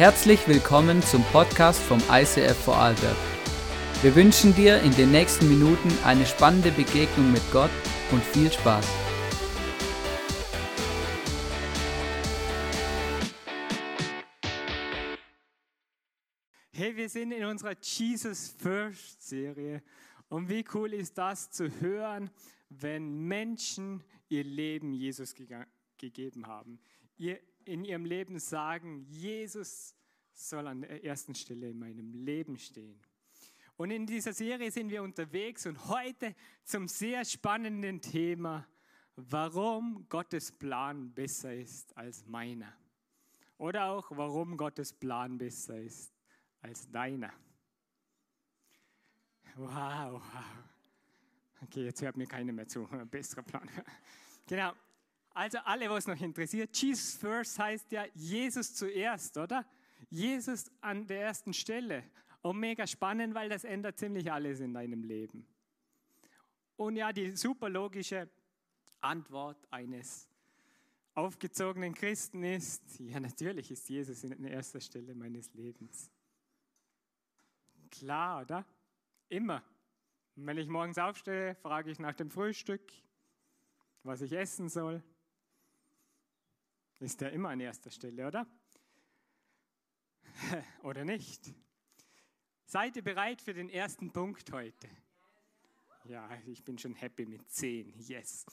Herzlich willkommen zum Podcast vom ICF Vorarlberg. Wir wünschen dir in den nächsten Minuten eine spannende Begegnung mit Gott und viel Spaß. Hey, wir sind in unserer Jesus First Serie und wie cool ist das zu hören, wenn Menschen ihr Leben Jesus gegeben haben. Ihr in ihrem Leben sagen, Jesus soll an der ersten Stelle in meinem Leben stehen. Und in dieser Serie sind wir unterwegs und heute zum sehr spannenden Thema, warum Gottes Plan besser ist als meiner. Oder auch, warum Gottes Plan besser ist als deiner. Wow, wow. Okay, jetzt hört mir keiner mehr zu. Besserer Plan. Genau. Also alle, was noch interessiert, Jesus first heißt ja Jesus zuerst, oder? Jesus an der ersten Stelle. Und mega spannend, weil das ändert ziemlich alles in deinem Leben. Und ja, die super logische Antwort eines aufgezogenen Christen ist, ja natürlich ist Jesus an erster Stelle meines Lebens. Klar, oder? Immer. Wenn ich morgens aufstehe, frage ich nach dem Frühstück, was ich essen soll ist er immer an erster Stelle, oder? oder nicht? Seid ihr bereit für den ersten Punkt heute? Ja, ich bin schon happy mit 10. Yes.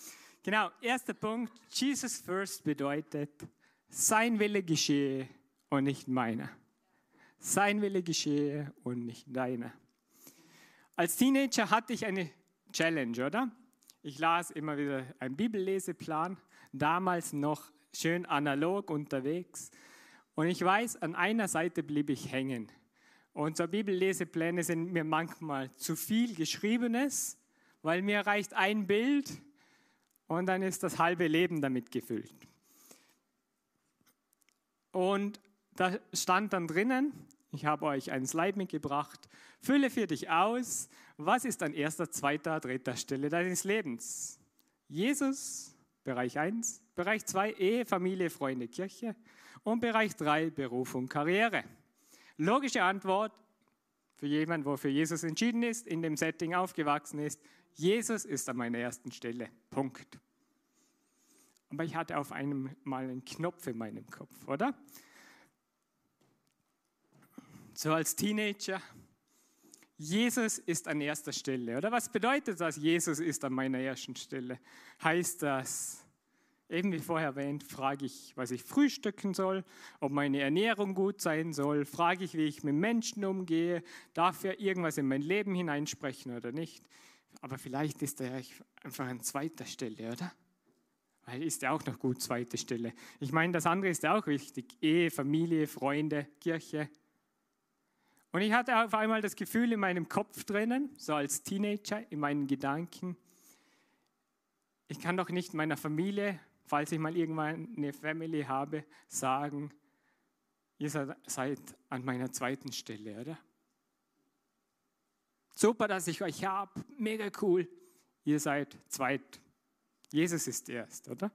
Genau, erster Punkt. Jesus first bedeutet, sein Wille geschehe und nicht meiner. Sein Wille geschehe und nicht deiner. Als Teenager hatte ich eine Challenge, oder? Ich las immer wieder einen Bibelleseplan, damals noch schön analog unterwegs. Und ich weiß, an einer Seite blieb ich hängen. Und so Bibellesepläne sind mir manchmal zu viel Geschriebenes, weil mir reicht ein Bild und dann ist das halbe Leben damit gefüllt. Und da stand dann drinnen, ich habe euch ein Slide mitgebracht, fülle für dich aus, was ist an erster, zweiter, dritter Stelle deines Lebens? Jesus, Bereich 1, Bereich 2 Ehe, Familie, Freunde, Kirche und Bereich 3 Beruf und Karriere. Logische Antwort für jemanden, der für Jesus entschieden ist, in dem Setting aufgewachsen ist, Jesus ist an meiner ersten Stelle. Punkt. Aber ich hatte auf einmal einen Knopf in meinem Kopf, oder? So als Teenager, Jesus ist an erster Stelle. Oder was bedeutet das, Jesus ist an meiner ersten Stelle? Heißt das, Eben wie vorher erwähnt, frage ich, was ich frühstücken soll, ob meine Ernährung gut sein soll, frage ich, wie ich mit Menschen umgehe, darf er irgendwas in mein Leben hineinsprechen oder nicht. Aber vielleicht ist er einfach an zweiter Stelle, oder? Weil ist ja auch noch gut zweite Stelle. Ich meine, das andere ist ja auch wichtig. Ehe, Familie, Freunde, Kirche. Und ich hatte auf einmal das Gefühl in meinem Kopf drinnen, so als Teenager, in meinen Gedanken, ich kann doch nicht meiner Familie falls ich mal irgendwann eine Family habe, sagen, ihr seid an meiner zweiten Stelle, oder? Super, dass ich euch habe, mega cool. Ihr seid zweit. Jesus ist erst, oder?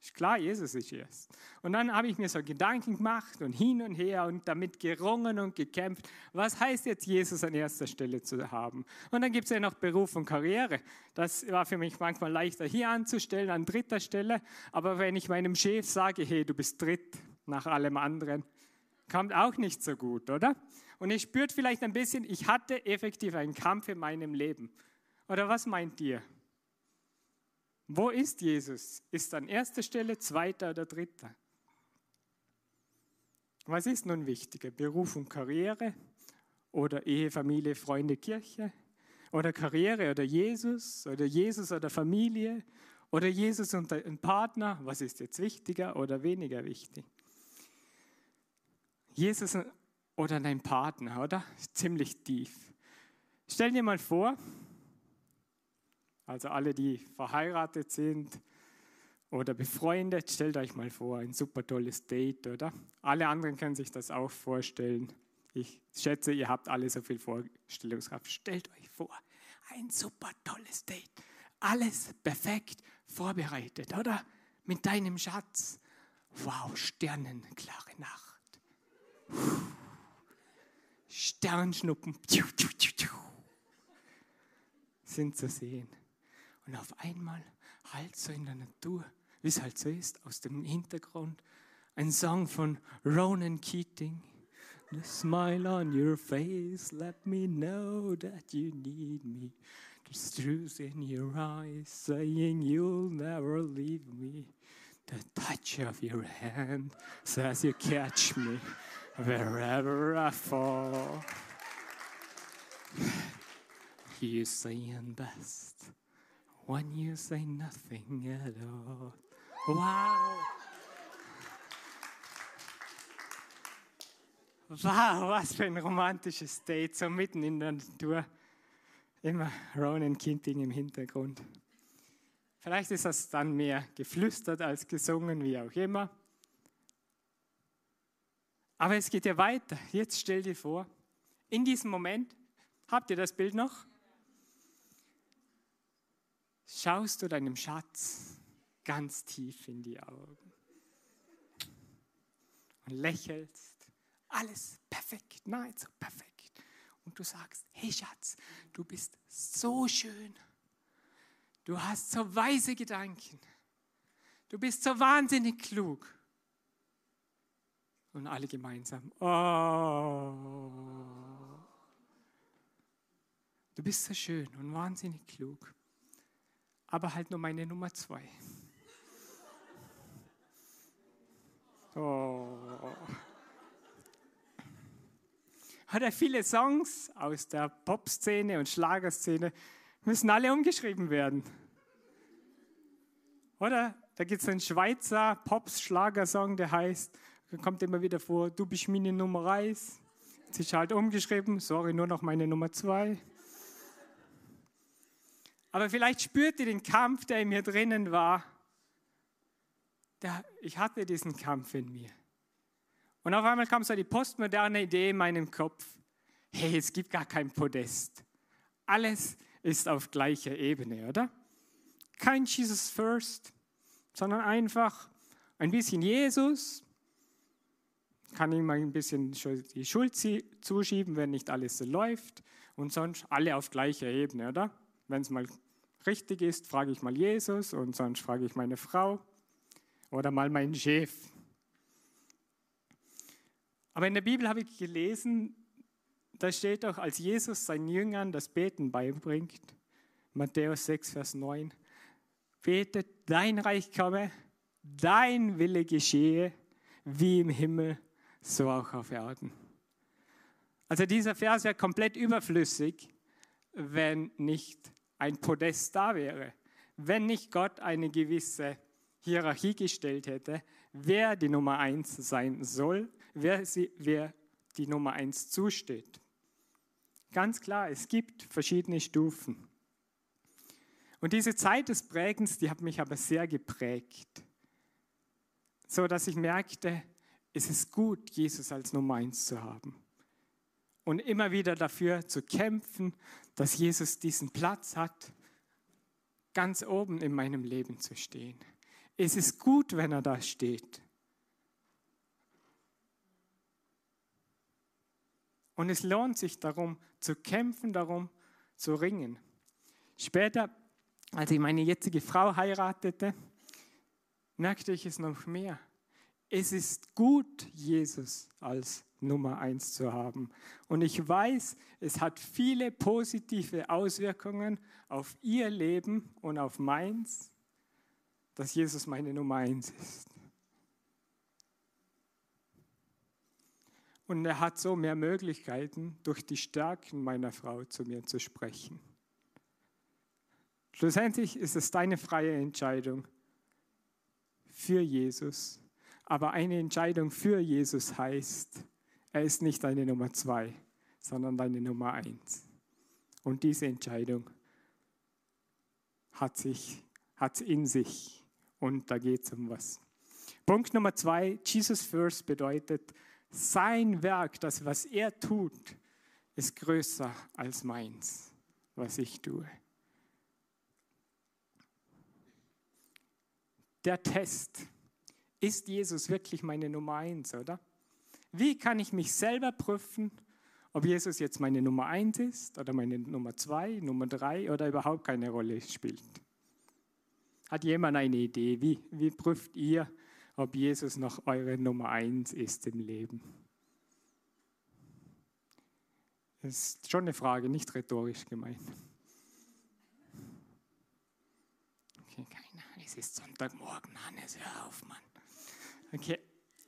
Ist klar, Jesus ist erst. Und dann habe ich mir so Gedanken gemacht und hin und her und damit gerungen und gekämpft. Was heißt jetzt, Jesus an erster Stelle zu haben? Und dann gibt es ja noch Beruf und Karriere. Das war für mich manchmal leichter hier anzustellen, an dritter Stelle. Aber wenn ich meinem Chef sage, hey, du bist dritt nach allem anderen, kommt auch nicht so gut, oder? Und ihr spürt vielleicht ein bisschen, ich hatte effektiv einen Kampf in meinem Leben. Oder was meint ihr? Wo ist Jesus? Ist an erster Stelle, zweiter oder dritter? Was ist nun wichtiger? Beruf und Karriere oder Ehe, Familie, Freunde, Kirche? Oder Karriere oder Jesus oder Jesus oder Familie oder Jesus und ein Partner? Was ist jetzt wichtiger oder weniger wichtig? Jesus oder dein Partner, oder? Ziemlich tief. Stell dir mal vor, also alle, die verheiratet sind oder befreundet, stellt euch mal vor, ein super tolles Date, oder? Alle anderen können sich das auch vorstellen. Ich schätze, ihr habt alle so viel Vorstellungskraft. Stellt euch vor, ein super tolles Date. Alles perfekt vorbereitet, oder? Mit deinem Schatz. Wow, sternenklare Nacht. Sternschnuppen sind zu sehen. Und auf einmal halt so in der Natur, wie es halt so ist, aus dem Hintergrund ein Song von Ronan Keating. The smile on your face, let me know that you need me. The truth in your eyes, saying you'll never leave me. The touch of your hand says you catch me wherever I fall. You saying best when you say nothing at all. Wow! Wow, was für ein romantisches Date, so mitten in der Natur. Immer Ronan Kinting im Hintergrund. Vielleicht ist das dann mehr geflüstert als gesungen, wie auch immer. Aber es geht ja weiter. Jetzt stell dir vor, in diesem Moment, habt ihr das Bild noch? Schaust du deinem Schatz ganz tief in die Augen und lächelst alles perfekt, nahezu perfekt. Und du sagst, hey Schatz, du bist so schön. Du hast so weise Gedanken. Du bist so wahnsinnig klug. Und alle gemeinsam, oh. Du bist so schön und wahnsinnig klug. Aber halt nur meine Nummer zwei. Oh. Oder viele Songs aus der Popszene und Schlagerszene müssen alle umgeschrieben werden. Oder da gibt es einen Schweizer Pops-Schlagersong, der heißt, kommt immer wieder vor, du bist meine Nummer 1. Jetzt ist halt umgeschrieben, sorry, nur noch meine Nummer 2. Aber vielleicht spürt ihr den Kampf, der in mir drinnen war. Ich hatte diesen Kampf in mir. Und auf einmal kam so die postmoderne Idee in meinem Kopf, hey, es gibt gar kein Podest. Alles ist auf gleicher Ebene, oder? Kein Jesus First, sondern einfach ein bisschen Jesus. Kann ihm ein bisschen die Schuld zuschieben, wenn nicht alles so läuft. Und sonst alle auf gleicher Ebene, oder? Wenn es mal richtig ist, frage ich mal Jesus und sonst frage ich meine Frau oder mal meinen Chef. Aber in der Bibel habe ich gelesen, da steht auch, als Jesus seinen Jüngern das Beten beibringt, Matthäus 6, Vers 9, betet, dein Reich komme, dein Wille geschehe, wie im Himmel, so auch auf Erden. Also dieser Vers wäre komplett überflüssig, wenn nicht ein Podest da wäre, wenn nicht Gott eine gewisse Hierarchie gestellt hätte, wer die Nummer eins sein soll wer, sie, wer die Nummer eins zusteht. Ganz klar, es gibt verschiedene Stufen. Und diese Zeit des Prägens, die hat mich aber sehr geprägt, so dass ich merkte, es ist gut, Jesus als Nummer eins zu haben. Und immer wieder dafür zu kämpfen, dass Jesus diesen Platz hat, ganz oben in meinem Leben zu stehen. Es ist gut, wenn er da steht. Und es lohnt sich darum zu kämpfen, darum zu ringen. Später, als ich meine jetzige Frau heiratete, merkte ich es noch mehr. Es ist gut, Jesus als Nummer eins zu haben. Und ich weiß, es hat viele positive Auswirkungen auf ihr Leben und auf meins, dass Jesus meine Nummer eins ist. Und er hat so mehr Möglichkeiten, durch die Stärken meiner Frau zu mir zu sprechen. Schlussendlich ist es deine freie Entscheidung für Jesus. Aber eine Entscheidung für Jesus heißt, er ist nicht deine Nummer zwei, sondern deine Nummer eins. Und diese Entscheidung hat sich hat in sich und da geht es um was. Punkt Nummer zwei, Jesus First bedeutet, sein Werk, das, was er tut, ist größer als meins, was ich tue. Der Test, ist Jesus wirklich meine Nummer eins, oder? Wie kann ich mich selber prüfen, ob Jesus jetzt meine Nummer eins ist oder meine Nummer zwei, Nummer drei oder überhaupt keine Rolle spielt? Hat jemand eine Idee? Wie, wie prüft ihr, ob Jesus noch eure Nummer eins ist im Leben? Das ist schon eine Frage, nicht rhetorisch gemeint. Okay, keiner. Es ist Sonntagmorgen, Hannes, hör auf, Mann. Okay,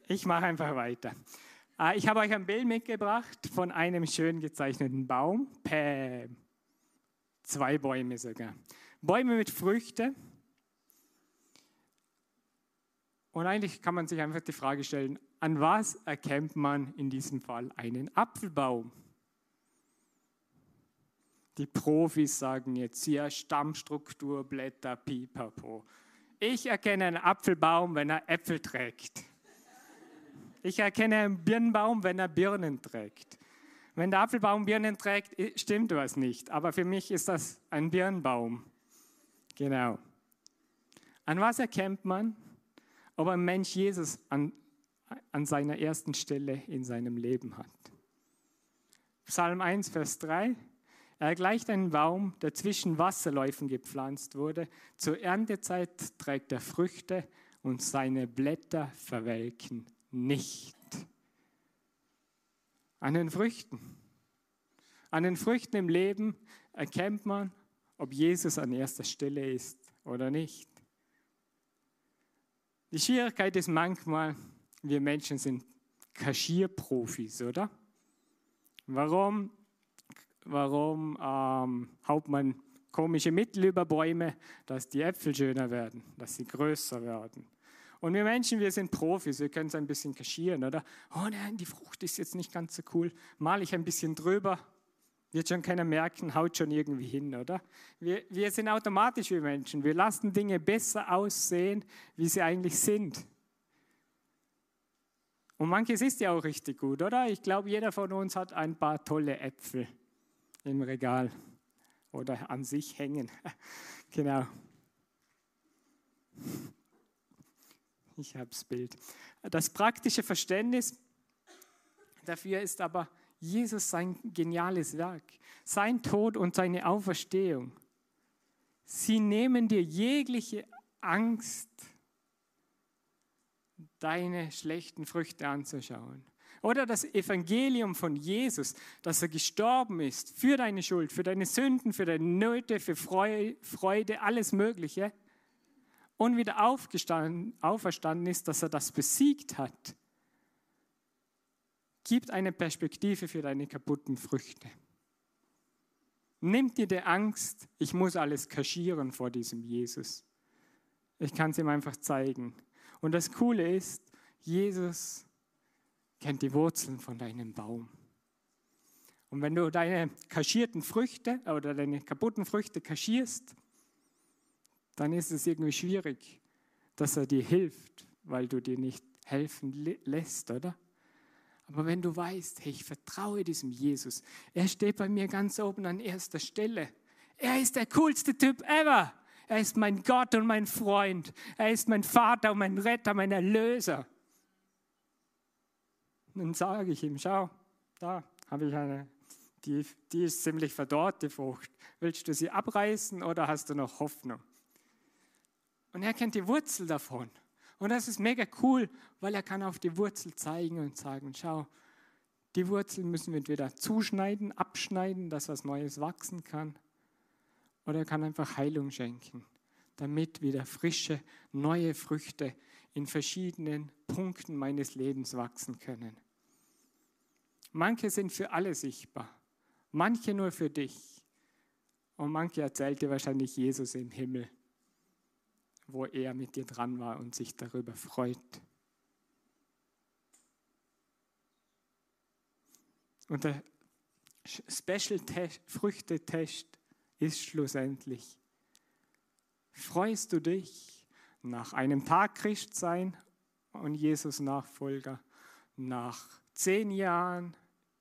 ich mache einfach weiter. Ah, ich habe euch ein Bild mitgebracht von einem schön gezeichneten Baum. Päm. Zwei Bäume sogar. Bäume mit Früchten. Und eigentlich kann man sich einfach die Frage stellen, an was erkennt man in diesem Fall einen Apfelbaum? Die Profis sagen jetzt hier Stammstruktur, Blätter, Pipapo. Ich erkenne einen Apfelbaum, wenn er Äpfel trägt. Ich erkenne einen Birnenbaum, wenn er Birnen trägt. Wenn der Apfelbaum Birnen trägt, stimmt was nicht. Aber für mich ist das ein Birnenbaum. Genau. An was erkennt man, ob ein Mensch Jesus an, an seiner ersten Stelle in seinem Leben hat? Psalm 1, Vers 3. Er gleicht einem Baum, der zwischen Wasserläufen gepflanzt wurde. Zur Erntezeit trägt er Früchte und seine Blätter verwelken nicht. An den Früchten. An den Früchten im Leben erkennt man, ob Jesus an erster Stelle ist oder nicht. Die Schwierigkeit ist manchmal, wir Menschen sind Kaschierprofis, oder? Warum? Warum ähm, haut man komische Mittel über Bäume, dass die Äpfel schöner werden, dass sie größer werden. Und wir Menschen, wir sind Profis, wir können es ein bisschen kaschieren, oder? Oh nein, die Frucht ist jetzt nicht ganz so cool. Mal ich ein bisschen drüber, wird schon keiner merken, haut schon irgendwie hin, oder? Wir, wir sind automatisch wie Menschen. Wir lassen Dinge besser aussehen, wie sie eigentlich sind. Und manches ist ja auch richtig gut, oder? Ich glaube, jeder von uns hat ein paar tolle Äpfel im Regal oder an sich hängen. genau. Ich habe das Bild. Das praktische Verständnis dafür ist aber Jesus sein geniales Werk, sein Tod und seine Auferstehung. Sie nehmen dir jegliche Angst, deine schlechten Früchte anzuschauen. Oder das Evangelium von Jesus, dass er gestorben ist für deine Schuld, für deine Sünden, für deine Nöte, für Freude, alles Mögliche. Und wieder aufgestanden, auferstanden ist, dass er das besiegt hat, gibt eine Perspektive für deine kaputten Früchte. Nimmt dir die Angst, ich muss alles kaschieren vor diesem Jesus. Ich kann es ihm einfach zeigen. Und das Coole ist, Jesus kennt die Wurzeln von deinem Baum. Und wenn du deine kaschierten Früchte oder deine kaputten Früchte kaschierst, dann ist es irgendwie schwierig, dass er dir hilft, weil du dir nicht helfen lässt, oder? Aber wenn du weißt, hey, ich vertraue diesem Jesus, er steht bei mir ganz oben an erster Stelle. Er ist der coolste Typ ever. Er ist mein Gott und mein Freund. Er ist mein Vater und mein Retter, mein Erlöser dann sage ich ihm, schau, da habe ich eine, die, die ist ziemlich verdorrt, die Frucht. Willst du sie abreißen oder hast du noch Hoffnung? Und er kennt die Wurzel davon. Und das ist mega cool, weil er kann auf die Wurzel zeigen und sagen, schau, die Wurzel müssen wir entweder zuschneiden, abschneiden, dass was Neues wachsen kann. Oder er kann einfach Heilung schenken, damit wieder frische, neue Früchte in verschiedenen Punkten meines Lebens wachsen können. Manche sind für alle sichtbar, manche nur für dich. Und manche erzählt dir wahrscheinlich Jesus im Himmel, wo er mit dir dran war und sich darüber freut. Und der Special Früchtetest ist schlussendlich, freust du dich nach einem Tag Christsein und Jesus Nachfolger, nach zehn Jahren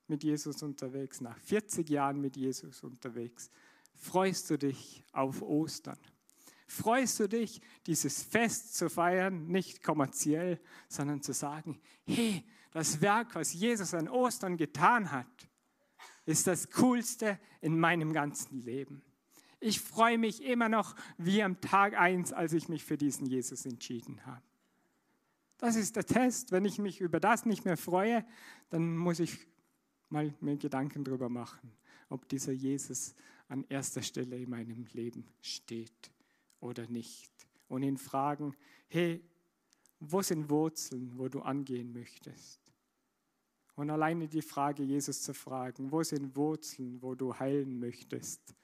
mit Jesus unterwegs, nach 40 Jahren mit Jesus unterwegs, freust du dich auf Ostern. Freust du dich, dieses Fest zu feiern, nicht kommerziell, sondern zu sagen, hey, das Werk, was Jesus an Ostern getan hat, ist das Coolste in meinem ganzen Leben. Ich freue mich immer noch wie am Tag 1, als ich mich für diesen Jesus entschieden habe. Das ist der Test. Wenn ich mich über das nicht mehr freue, dann muss ich mal mir Gedanken darüber machen, ob dieser Jesus an erster Stelle in meinem Leben steht oder nicht. Und ihn fragen, hey, wo sind Wurzeln, wo du angehen möchtest? Und alleine die Frage, Jesus zu fragen, wo sind Wurzeln, wo du heilen möchtest?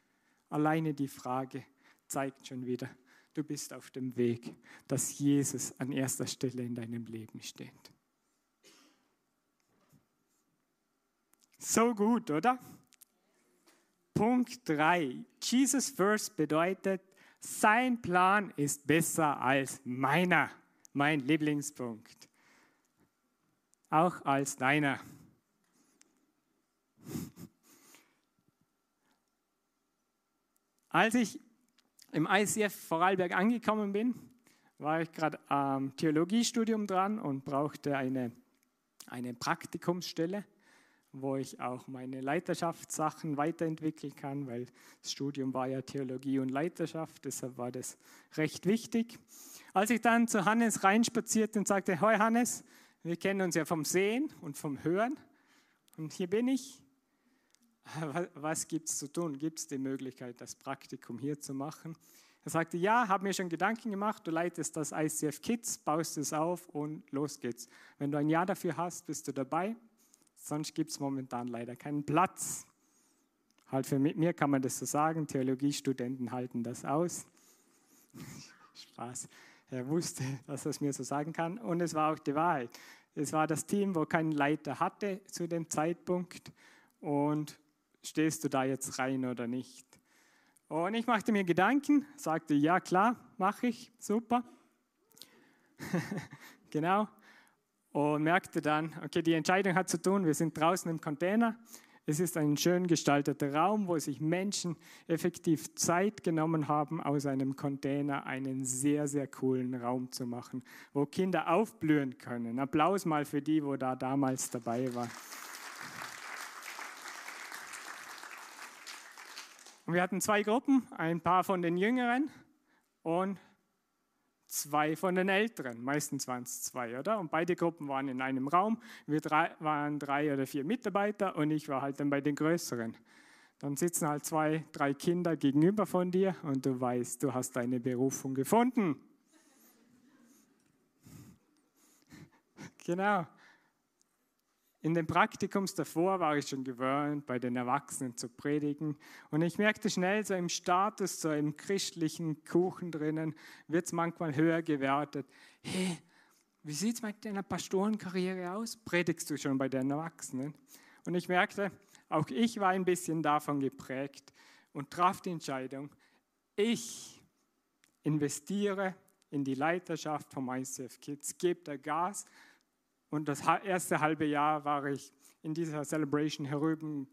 Alleine die Frage zeigt schon wieder, du bist auf dem Weg, dass Jesus an erster Stelle in deinem Leben steht. So gut, oder? Punkt 3. Jesus first bedeutet, sein Plan ist besser als meiner. Mein Lieblingspunkt. Auch als deiner. Als ich im ICF Vorarlberg angekommen bin, war ich gerade am Theologiestudium dran und brauchte eine, eine Praktikumsstelle wo ich auch meine Leiterschaftssachen weiterentwickeln kann, weil das Studium war ja Theologie und Leiterschaft, deshalb war das recht wichtig. Als ich dann zu Hannes reinspazierte und sagte, Hoi Hannes, wir kennen uns ja vom Sehen und vom Hören und hier bin ich. Was gibt es zu tun? Gibt es die Möglichkeit, das Praktikum hier zu machen? Er sagte, ja, habe mir schon Gedanken gemacht, du leitest das ICF Kids, baust es auf und los geht's. Wenn du ein Jahr dafür hast, bist du dabei. Sonst gibt es momentan leider keinen Platz. Halt für mir kann man das so sagen, Theologiestudenten halten das aus. Spaß. Er wusste, dass er es mir so sagen kann und es war auch die Wahrheit. Es war das Team, wo keinen Leiter hatte zu dem Zeitpunkt und stehst du da jetzt rein oder nicht? Und ich machte mir Gedanken, sagte, ja klar, mache ich, super. genau und merkte dann, okay, die Entscheidung hat zu tun, wir sind draußen im Container. Es ist ein schön gestalteter Raum, wo sich Menschen effektiv Zeit genommen haben, aus einem Container einen sehr, sehr coolen Raum zu machen, wo Kinder aufblühen können. Applaus mal für die, wo da damals dabei waren. Und wir hatten zwei Gruppen, ein paar von den Jüngeren und zwei von den Älteren. Meistens waren es zwei, oder? Und beide Gruppen waren in einem Raum. Wir drei, waren drei oder vier Mitarbeiter und ich war halt dann bei den Größeren. Dann sitzen halt zwei, drei Kinder gegenüber von dir und du weißt, du hast deine Berufung gefunden. Genau. In den Praktikums davor war ich schon gewöhnt, bei den Erwachsenen zu predigen. Und ich merkte schnell, so im Status, so im christlichen Kuchen drinnen, wird es manchmal höher gewertet. Hey, wie sieht es mit deiner Pastorenkarriere aus? Predigst du schon bei den Erwachsenen? Und ich merkte, auch ich war ein bisschen davon geprägt und traf die Entscheidung, ich investiere in die Leiterschaft vom ICF Kids, gebe da Gas und das erste halbe Jahr war ich in dieser Celebration herüben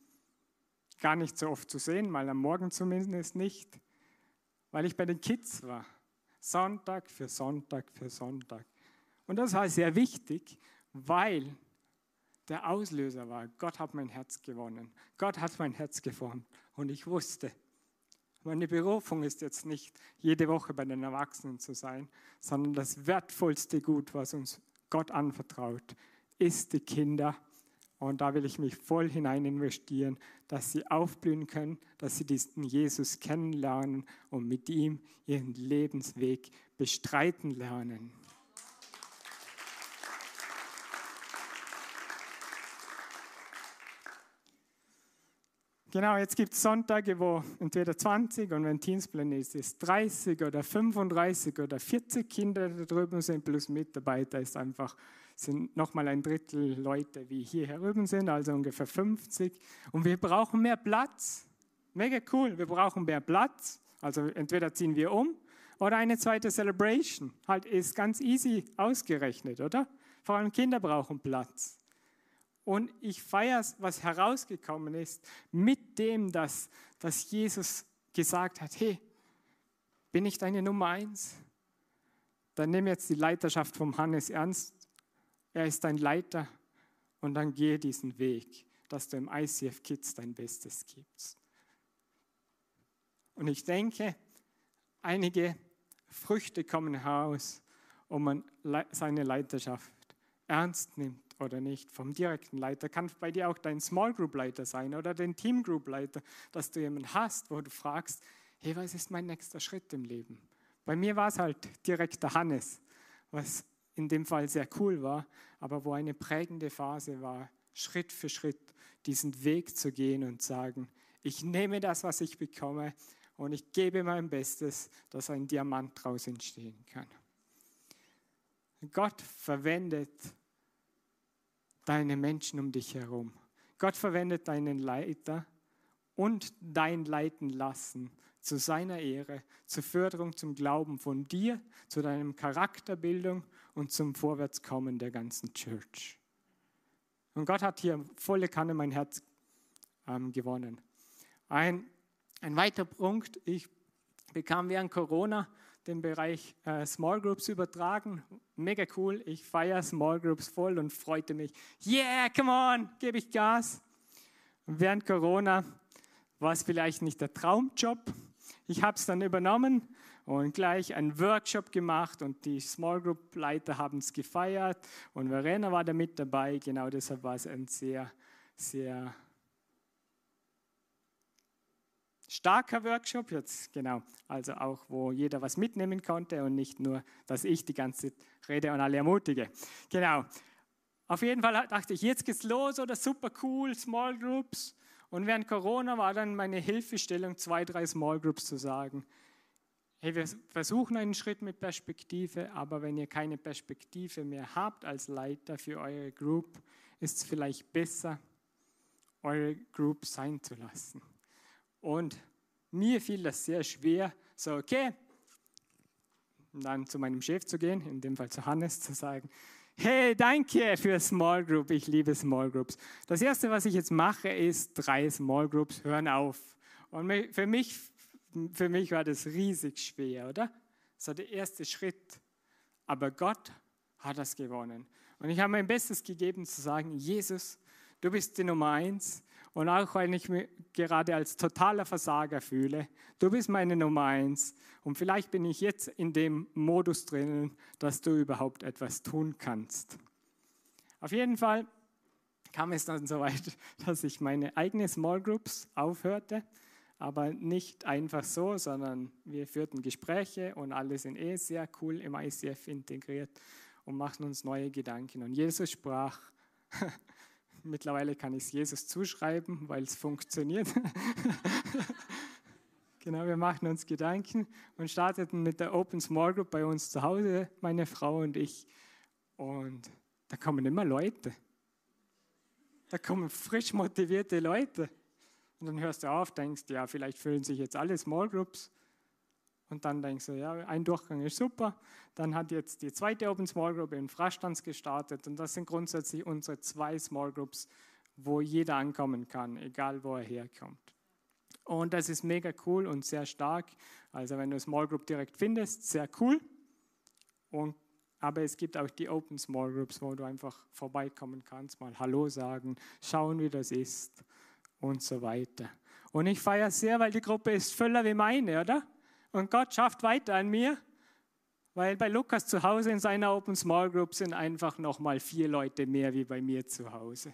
gar nicht so oft zu sehen, mal am Morgen zumindest nicht, weil ich bei den Kids war. Sonntag für Sonntag für Sonntag. Und das war sehr wichtig, weil der Auslöser war, Gott hat mein Herz gewonnen. Gott hat mein Herz geformt. Und ich wusste, meine Berufung ist jetzt nicht, jede Woche bei den Erwachsenen zu sein, sondern das wertvollste Gut, was uns Gott anvertraut, ist die Kinder. Und da will ich mich voll hinein investieren, dass sie aufblühen können, dass sie diesen Jesus kennenlernen und mit ihm ihren Lebensweg bestreiten lernen. Genau, jetzt gibt es Sonntage, wo entweder 20 und wenn Dienstplan ist, ist 30 oder 35 oder 40 Kinder da drüben sind, plus Mitarbeiter ist einfach, sind nochmal ein Drittel Leute, wie hier herüben sind, also ungefähr 50. Und wir brauchen mehr Platz. Mega cool, wir brauchen mehr Platz. Also entweder ziehen wir um oder eine zweite Celebration. Halt ist ganz easy ausgerechnet, oder? Vor allem Kinder brauchen Platz. Und ich feiere, was herausgekommen ist, mit dem, dass, dass Jesus gesagt hat, hey, bin ich deine Nummer eins? Dann nimm jetzt die Leiterschaft vom Hannes ernst. Er ist dein Leiter. und dann gehe diesen Weg, dass du im ICF Kids dein Bestes gibst. Und ich denke, einige Früchte kommen heraus, ob man seine Leiterschaft ernst nimmt oder nicht. Vom direkten Leiter kann bei dir auch dein Small Group Leiter sein oder dein Team Group Leiter, dass du jemanden hast, wo du fragst, hey, was ist mein nächster Schritt im Leben? Bei mir war es halt direkt der Hannes, was in dem Fall sehr cool war, aber wo eine prägende Phase war, Schritt für Schritt diesen Weg zu gehen und sagen, ich nehme das, was ich bekomme und ich gebe mein Bestes, dass ein Diamant daraus entstehen kann. Gott verwendet deine Menschen um dich herum. Gott verwendet deinen Leiter und dein Leiten lassen zu seiner Ehre, zur Förderung zum Glauben von dir, zu deinem Charakterbildung und zum Vorwärtskommen der ganzen Church. Und Gott hat hier volle Kanne mein Herz ähm, gewonnen. Ein, ein weiterer Punkt, ich bekam während Corona den Bereich äh, Small Groups übertragen. Mega cool, ich feiere Small Groups voll und freute mich. Yeah, come on, gebe ich Gas. Während Corona war es vielleicht nicht der Traumjob, ich habe es dann übernommen und gleich einen Workshop gemacht und die Small Group Leiter haben es gefeiert und Verena war da mit dabei. Genau deshalb war es ein sehr, sehr starker Workshop jetzt, genau. Also auch, wo jeder was mitnehmen konnte und nicht nur, dass ich die ganze rede und alle ermutige. Genau. Auf jeden Fall dachte ich, jetzt geht's los oder super cool, Small Groups. Und während Corona war dann meine Hilfestellung, zwei, drei Small Groups zu sagen, hey, wir versuchen einen Schritt mit Perspektive, aber wenn ihr keine Perspektive mehr habt als Leiter für eure Group, ist es vielleicht besser, eure Group sein zu lassen. Und mir fiel das sehr schwer, so, okay, dann zu meinem Chef zu gehen, in dem Fall zu Hannes, zu sagen, Hey, danke für Small Group. Ich liebe Small Groups. Das erste, was ich jetzt mache, ist drei Small Groups hören auf. Und für mich, für mich war das riesig schwer, oder? War der erste Schritt. Aber Gott hat das gewonnen. Und ich habe mein Bestes gegeben zu sagen, Jesus, du bist die Nummer eins. Und auch wenn ich mich gerade als totaler Versager fühle, du bist meine Nummer eins. Und vielleicht bin ich jetzt in dem Modus drinnen, dass du überhaupt etwas tun kannst. Auf jeden Fall kam es dann so weit, dass ich meine eigenen Small Groups aufhörte. Aber nicht einfach so, sondern wir führten Gespräche und alle sind eh sehr cool im ICF integriert und machten uns neue Gedanken. Und Jesus sprach, Mittlerweile kann ich es Jesus zuschreiben, weil es funktioniert. genau, wir machen uns Gedanken und starteten mit der Open Small Group bei uns zu Hause, meine Frau und ich. Und da kommen immer Leute. Da kommen frisch motivierte Leute. Und dann hörst du auf, denkst, ja, vielleicht fühlen sich jetzt alle Small Groups und dann denkst du, ja, ein Durchgang ist super. Dann hat jetzt die zweite Open Small Group in Frastanz gestartet. Und das sind grundsätzlich unsere zwei Small Groups, wo jeder ankommen kann, egal wo er herkommt. Und das ist mega cool und sehr stark. Also wenn du Small Group direkt findest, sehr cool. Und, aber es gibt auch die Open Small Groups, wo du einfach vorbeikommen kannst, mal Hallo sagen, schauen, wie das ist und so weiter. Und ich feiere sehr, weil die Gruppe ist voller wie meine, oder? Und Gott schafft weiter an mir, weil bei Lukas zu Hause in seiner Open Small Group sind einfach noch mal vier Leute mehr wie bei mir zu Hause.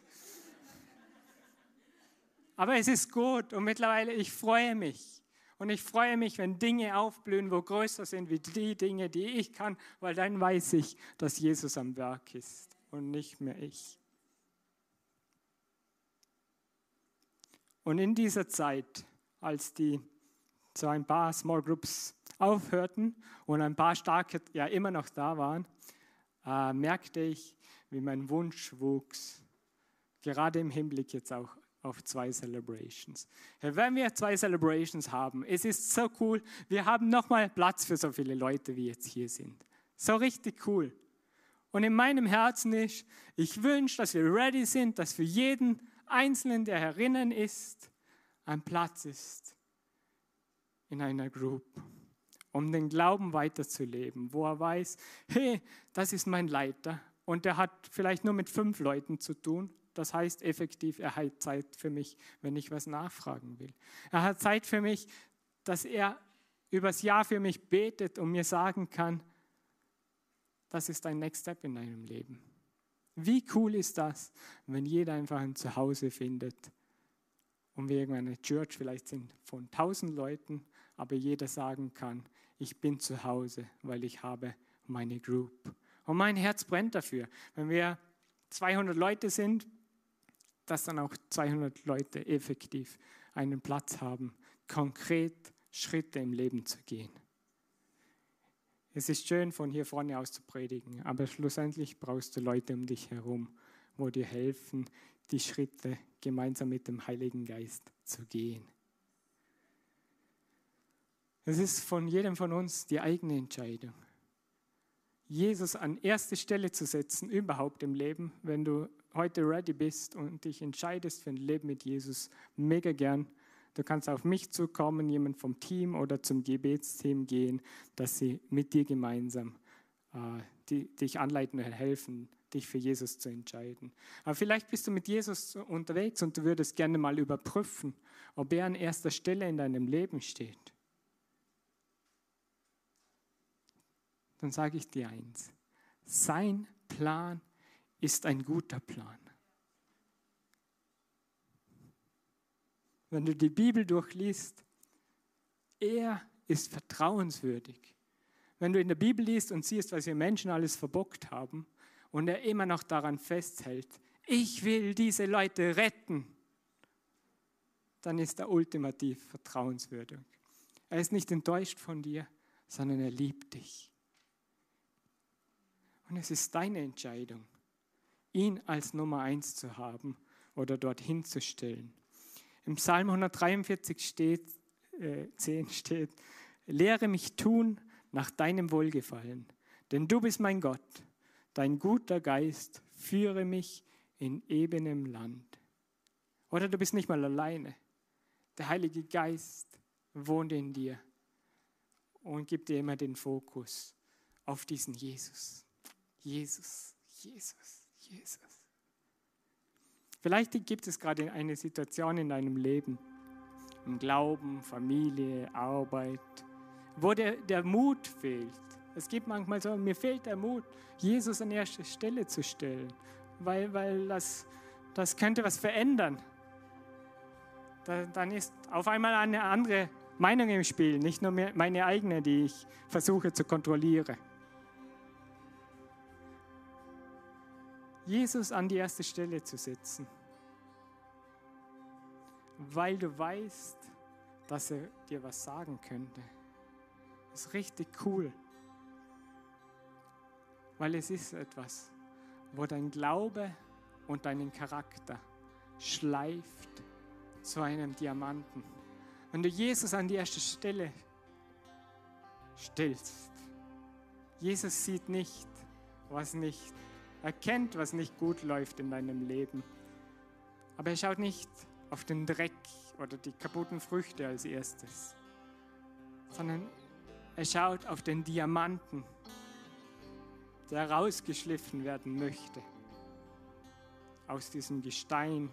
Aber es ist gut und mittlerweile, ich freue mich. Und ich freue mich, wenn Dinge aufblühen, wo größer sind wie die Dinge, die ich kann, weil dann weiß ich, dass Jesus am Werk ist und nicht mehr ich. Und in dieser Zeit, als die so ein paar Small Groups aufhörten und ein paar starke ja immer noch da waren, äh, merkte ich, wie mein Wunsch wuchs, gerade im Hinblick jetzt auch auf zwei Celebrations. Wenn wir zwei Celebrations haben, es ist so cool, wir haben nochmal Platz für so viele Leute, wie jetzt hier sind. So richtig cool. Und in meinem Herzen ist, ich wünsche, dass wir ready sind, dass für jeden Einzelnen, der herinnen ist, ein Platz ist in einer Group, um den Glauben weiterzuleben, wo er weiß, hey, das ist mein Leiter und der hat vielleicht nur mit fünf Leuten zu tun. Das heißt effektiv, er hat Zeit für mich, wenn ich was nachfragen will. Er hat Zeit für mich, dass er übers Jahr für mich betet und mir sagen kann, das ist dein Next Step in deinem Leben. Wie cool ist das, wenn jeder einfach ein Zuhause findet und wir irgendwann eine Church vielleicht sind von tausend Leuten, aber jeder sagen kann, ich bin zu Hause, weil ich habe meine Group. Und mein Herz brennt dafür. Wenn wir 200 Leute sind, dass dann auch 200 Leute effektiv einen Platz haben, konkret Schritte im Leben zu gehen. Es ist schön, von hier vorne aus zu predigen, aber schlussendlich brauchst du Leute um dich herum, wo dir helfen, die Schritte gemeinsam mit dem Heiligen Geist zu gehen. Es ist von jedem von uns die eigene Entscheidung. Jesus an erste Stelle zu setzen, überhaupt im Leben, wenn du heute ready bist und dich entscheidest für ein Leben mit Jesus, mega gern. Du kannst auf mich zukommen, jemand vom Team oder zum Gebetsteam gehen, dass sie mit dir gemeinsam äh, die, dich anleiten und helfen, dich für Jesus zu entscheiden. Aber vielleicht bist du mit Jesus unterwegs und du würdest gerne mal überprüfen, ob er an erster Stelle in deinem Leben steht. Dann sage ich dir eins. Sein Plan ist ein guter Plan. Wenn du die Bibel durchliest, er ist vertrauenswürdig. Wenn du in der Bibel liest und siehst, was wir Menschen alles verbockt haben und er immer noch daran festhält, ich will diese Leute retten, dann ist er ultimativ vertrauenswürdig. Er ist nicht enttäuscht von dir, sondern er liebt dich. Und es ist deine Entscheidung, ihn als Nummer eins zu haben oder dorthin zu stellen. Im Psalm 143 steht, äh, 10 steht, lehre mich tun nach deinem Wohlgefallen, denn du bist mein Gott, dein guter Geist führe mich in ebenem Land. Oder du bist nicht mal alleine. Der Heilige Geist wohnt in dir und gibt dir immer den Fokus auf diesen Jesus. Jesus, Jesus, Jesus. Vielleicht gibt es gerade eine Situation in deinem Leben, im Glauben, Familie, Arbeit, wo der, der Mut fehlt. Es gibt manchmal so, mir fehlt der Mut, Jesus an erste Stelle zu stellen, weil, weil das, das könnte was verändern. Da, dann ist auf einmal eine andere Meinung im Spiel, nicht nur meine eigene, die ich versuche zu kontrollieren. Jesus an die erste Stelle zu setzen, weil du weißt, dass er dir was sagen könnte. Das ist richtig cool, weil es ist etwas, wo dein Glaube und deinen Charakter schleift zu einem Diamanten. Wenn du Jesus an die erste Stelle stellst, Jesus sieht nicht, was nicht er kennt, was nicht gut läuft in deinem Leben. Aber er schaut nicht auf den Dreck oder die kaputten Früchte als erstes, sondern er schaut auf den Diamanten, der rausgeschliffen werden möchte aus diesem Gestein,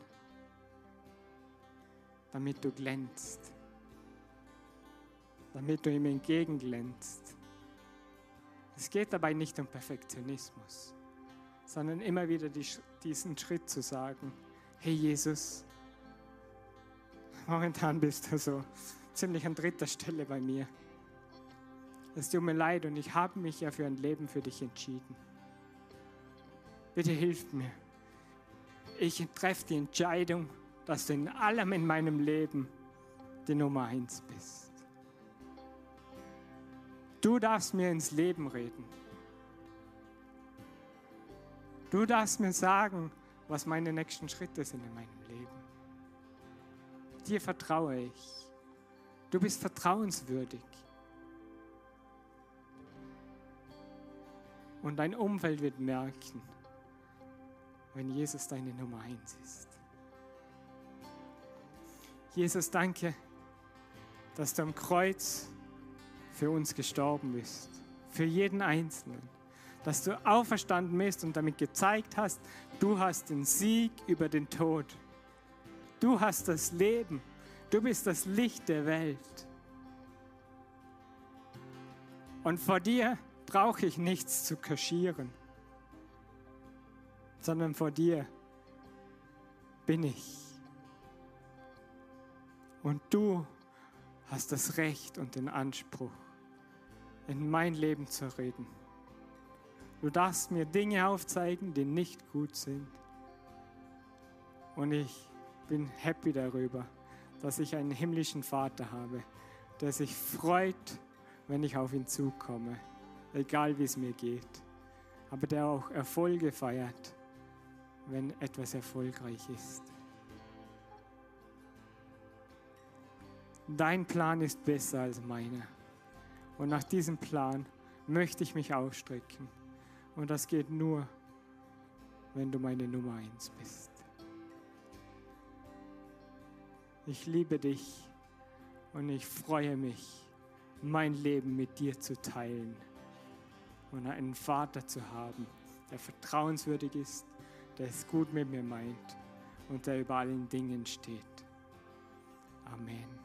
damit du glänzt, damit du ihm entgegenglänzt. Es geht dabei nicht um Perfektionismus sondern immer wieder die, diesen Schritt zu sagen, hey Jesus, momentan bist du so ziemlich an dritter Stelle bei mir. Es tut mir leid und ich habe mich ja für ein Leben für dich entschieden. Bitte hilf mir. Ich treffe die Entscheidung, dass du in allem in meinem Leben die Nummer eins bist. Du darfst mir ins Leben reden. Du darfst mir sagen, was meine nächsten Schritte sind in meinem Leben. Dir vertraue ich. Du bist vertrauenswürdig. Und dein Umfeld wird merken, wenn Jesus deine Nummer eins ist. Jesus, danke, dass du am Kreuz für uns gestorben bist, für jeden Einzelnen dass du auferstanden bist und damit gezeigt hast, du hast den Sieg über den Tod. Du hast das Leben. Du bist das Licht der Welt. Und vor dir brauche ich nichts zu kaschieren, sondern vor dir bin ich. Und du hast das Recht und den Anspruch, in mein Leben zu reden. Du darfst mir Dinge aufzeigen, die nicht gut sind. Und ich bin happy darüber, dass ich einen himmlischen Vater habe, der sich freut, wenn ich auf ihn zukomme, egal wie es mir geht. Aber der auch Erfolge feiert, wenn etwas erfolgreich ist. Dein Plan ist besser als meiner. Und nach diesem Plan möchte ich mich ausstrecken. Und das geht nur, wenn du meine Nummer eins bist. Ich liebe dich und ich freue mich, mein Leben mit dir zu teilen und einen Vater zu haben, der vertrauenswürdig ist, der es gut mit mir meint und der über allen Dingen steht. Amen.